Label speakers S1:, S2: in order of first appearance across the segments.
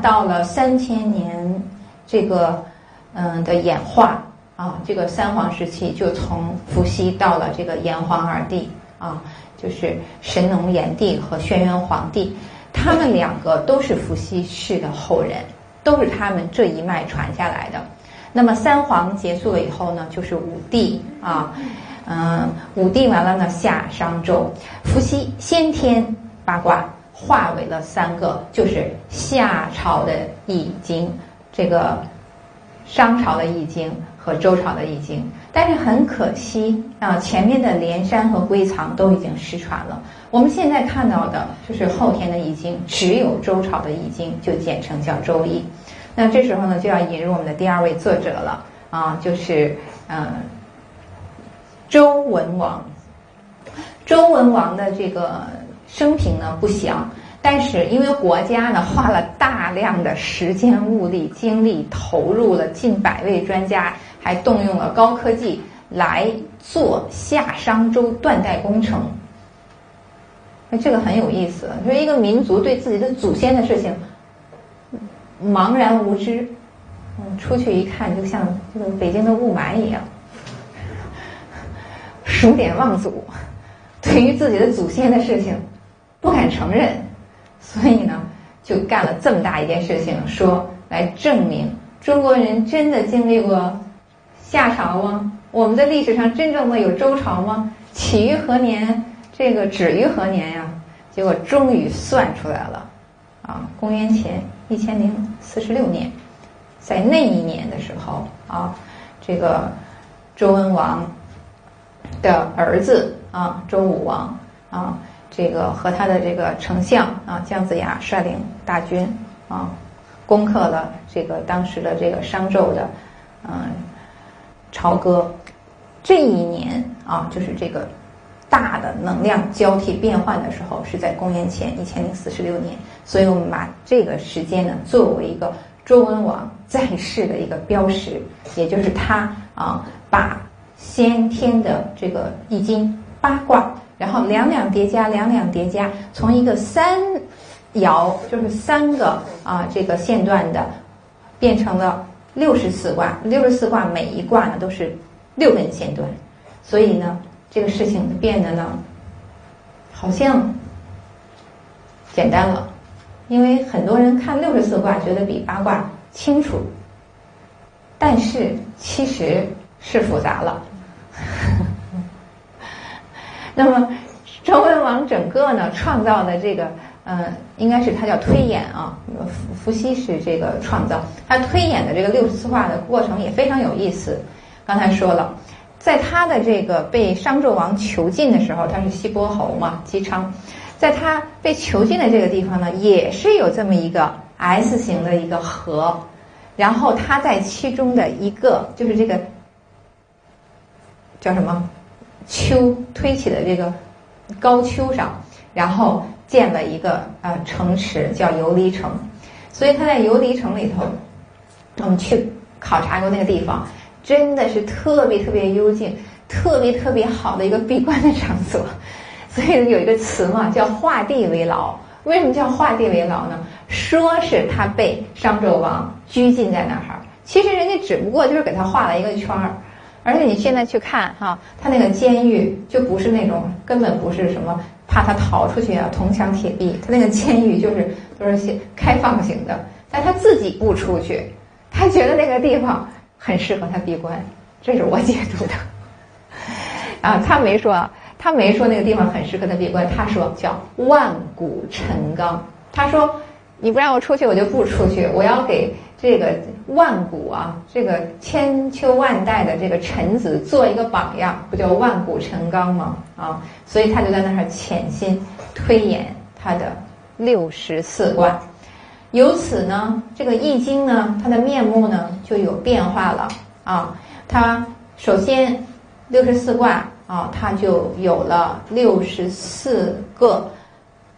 S1: 到了三千年这个嗯的演化啊，这个三皇时期就从伏羲到了这个炎黄二帝啊，就是神农炎帝和轩辕黄帝，他们两个都是伏羲氏的后人，都是他们这一脉传下来的。那么三皇结束了以后呢，就是五帝啊，嗯，五帝完了呢，夏商周，伏羲先天八卦化为了三个，就是夏朝的易经，这个商朝的易经和周朝的易经。但是很可惜啊，前面的连山和归藏都已经失传了。我们现在看到的就是后天的易经，只有周朝的易经，就简称叫周易。那这时候呢，就要引入我们的第二位作者了啊，就是嗯，周文王。周文王的这个生平呢不详，但是因为国家呢花了大量的时间、物力、精力，投入了近百位专家，还动用了高科技来做夏商周断代工程。那这个很有意思，说一个民族对自己的祖先的事情。茫然无知，嗯，出去一看，就像这个北京的雾霾一样，数典忘祖，对于自己的祖先的事情不敢承认，所以呢，就干了这么大一件事情，说来证明中国人真的经历过夏朝吗？我们的历史上真正的有周朝吗？起于何年？这个止于何年呀？结果终于算出来了，啊，公元前。一千零四十六年，在那一年的时候啊，这个周文王的儿子啊，周武王啊，这个和他的这个丞相啊姜子牙率领大军啊，攻克了这个当时的这个商纣的嗯朝歌。这一年啊，就是这个。大的能量交替变换的时候是在公元前一千零四十六年，所以我们把这个时间呢作为一个周文王在世的一个标识，也就是他啊把先天的这个易经八卦，然后两两叠加，两两叠加，从一个三爻就是三个啊这个线段的，变成了六十四卦，六十四卦每一卦呢都是六根线段，所以呢。这个事情变得呢，好像简单了，因为很多人看六十四卦觉得比八卦清楚，但是其实是复杂了。那么周文王整个呢创造的这个，呃，应该是他叫推演啊，伏伏羲是这个创造，他推演的这个六十四卦的过程也非常有意思。刚才说了。在他的这个被商纣王囚禁的时候，他是西伯侯嘛，姬昌，在他被囚禁的这个地方呢，也是有这么一个 S 型的一个河，然后他在其中的一个就是这个叫什么丘推起的这个高丘上，然后建了一个呃城池叫游离城，所以他在游离城里头，我们去考察过那个地方。真的是特别特别幽静、特别特别好的一个闭关的场所，所以有一个词嘛，叫画地为牢。为什么叫画地为牢呢？说是他被商纣王拘禁在那儿，其实人家只不过就是给他画了一个圈儿。而且你现在去看哈，他那个监狱就不是那种根本不是什么怕他逃出去啊，铜墙铁壁。他那个监狱就是都是些开放型的，但他自己不出去，他觉得那个地方。很适合他闭关，这是我解读的。啊，他没说，他没说那个地方很适合他闭关，他说叫万古陈刚。他说，你不让我出去，我就不出去。我要给这个万古啊，这个千秋万代的这个臣子做一个榜样，不叫万古成刚吗？啊，所以他就在那儿潜心推演他的六十四卦。由此呢，这个易经呢，它的面目呢就有变化了啊。它首先六十四卦啊，它就有了六十四个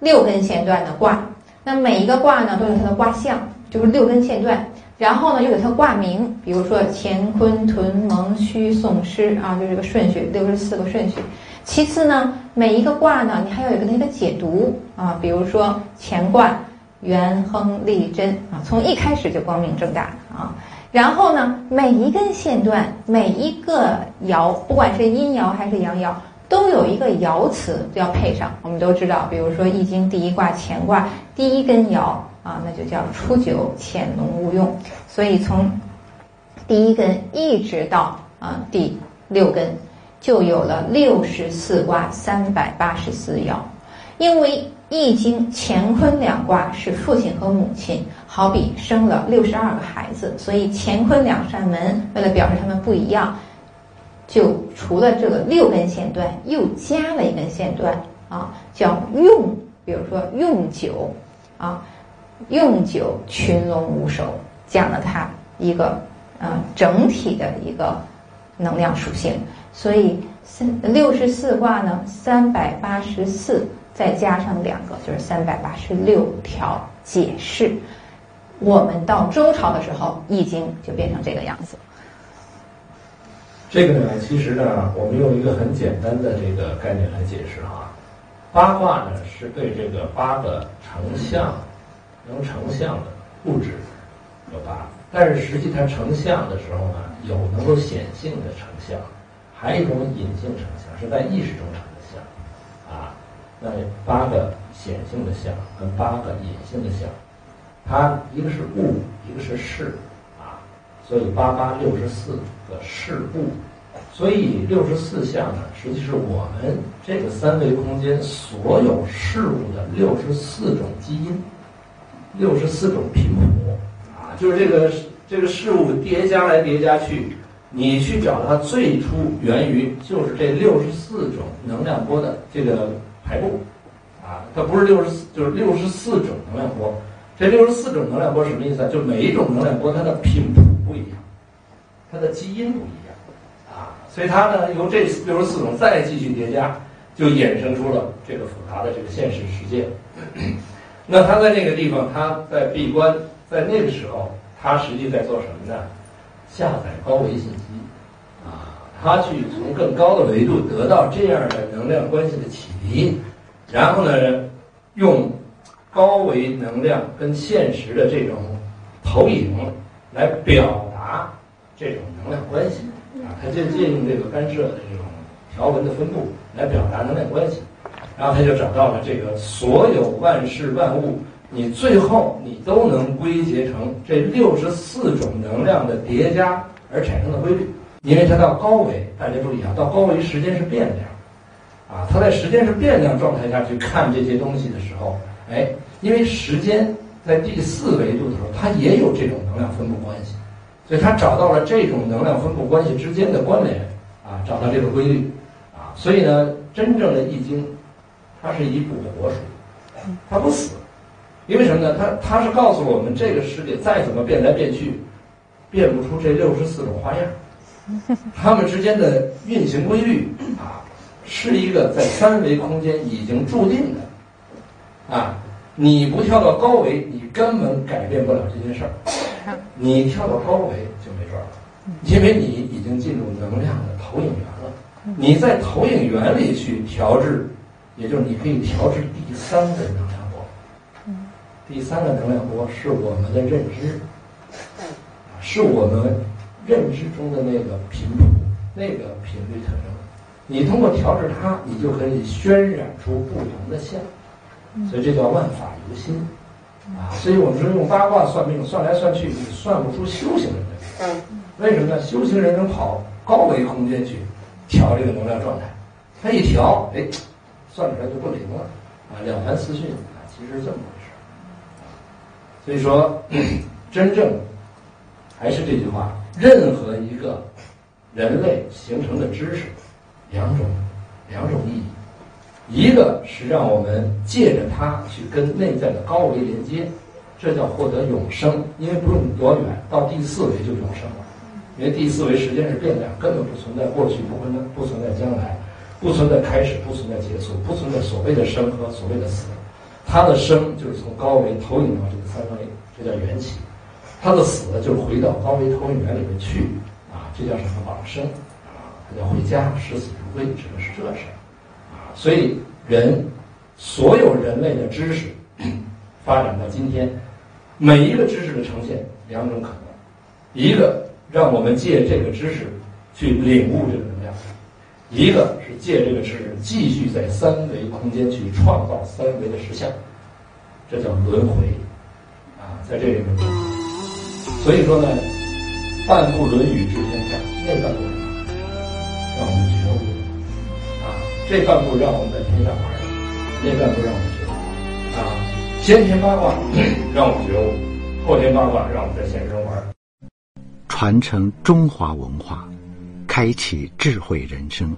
S1: 六根线段的卦。那每一个卦呢，都有它的卦象，就是六根线段。然后呢，又给它卦名，比如说乾坤屯蒙虚宋师啊，就这个顺序，六十四个顺序。其次呢，每一个卦呢，你还要有一个那个解读啊，比如说乾卦。元亨利贞啊，从一开始就光明正大啊。然后呢，每一根线段，每一个爻，不管是阴爻还是阳爻，都有一个爻辞要配上。我们都知道，比如说《易经》第一卦乾卦第一根爻啊，那就叫初九潜龙勿用。所以从第一根一直到啊第六根，就有了六十四卦三百八十四爻，因为。易经乾坤两卦是父亲和母亲，好比生了六十二个孩子，所以乾坤两扇门，为了表示他们不一样，就除了这个六根线段，又加了一根线段啊，叫用，比如说用九，啊，用九群龙无首，讲了它一个啊整体的一个能量属性，所以三六十四卦呢，三百八十四。再加上两个，就是三百八十六条解释。我们到周朝的时候，《易经》就变成这个样子。
S2: 这个呢，其实呢，我们用一个很简单的这个概念来解释哈。八卦呢，是对这个八个成像、能成像的物质有八，但是实际它成像的时候呢，有能够显性的成像，还有一种隐性成像，是在意识中成的像啊。那八个显性的像跟八个隐性的像，它一个是物，一个是事，啊，所以八八六十四个事物，所以六十四项呢，实际是我们这个三维空间所有事物的六十四种基因，六十四种频谱，啊，就是这个这个事物叠加来叠加去，你去找它最初源于就是这六十四种能量波的这个。排布，啊，它不是六十四，就是六十四种能量波。这六十四种能量波什么意思啊？就每一种能量波它的频谱不一样，它的基因不一样，啊，所以它呢由这六十四种再继续叠加，就衍生出了这个复杂的这个现实世界。那他在那个地方，他在闭关，在那个时候，他实际在做什么呢？下载高维信息。啊他去从更高的维度得到这样的能量关系的启迪，然后呢，用高维能量跟现实的这种投影来表达这种能量关系啊，他就借用这个干涉的这种条纹的分布来表达能量关系，然后他就找到了这个所有万事万物，你最后你都能归结成这六十四种能量的叠加而产生的规律。因为它到高维，大家注意啊，到高维时间是变量，啊，它在时间是变量状态下去看这些东西的时候，哎，因为时间在第四维度的时候，它也有这种能量分布关系，所以他找到了这种能量分布关系之间的关联，啊，找到这个规律，啊，所以呢，真正的易经，它是一部活书，它不死，因为什么呢？它它是告诉我们这个世界再怎么变来变去，变不出这六十四种花样。它们之间的运行规律啊，是一个在三维空间已经注定的啊。你不跳到高维，你根本改变不了这件事儿。你跳到高维就没准儿了，因为你已经进入能量的投影源了。你在投影源里去调制，也就是你可以调制第三个能量波。第三个能量波是我们的认知，是我们。认知中的那个频谱，那个频率特征，你通过调制它，你就可以渲染出不同的像，所以这叫万法由心。啊。所以我们说用八卦算命，算来算去，你算不出修行人的嗯。为什么呢？修行人能跑高维空间去调这个能量状态，他一调，哎，算出来就不灵了啊。两凡四训啊，其实是这么回事。所以说，真正还是这句话。任何一个人类形成的知识，两种两种意义，一个是让我们借着它去跟内在的高维连接，这叫获得永生，因为不用多远，到第四维就永生了，因为第四维时间是变量，根本不存在过去，不存在不存在将来，不存在开始，不存在结束，不存在所谓的生和所谓的死，它的生就是从高维投影到这个三维，这叫缘起。他的死就是回到高维投影源里面去，啊，这叫什么往生？啊，他叫回家，视死如归，指的是这事儿，所以人所有人类的知识，发展到今天，每一个知识的呈现两种可能，一个让我们借这个知识去领悟这个能量，一个是借这个知识继续在三维空间去创造三维的实相，这叫轮回啊，在这里面，所以说呢，半部《论语》知天下，那半部这半部让我们在天下玩，那半部让我们觉悟啊，先天八卦让我们觉悟，后天八卦让我们在现实中玩。
S3: 传承中华文化，开启智慧人生。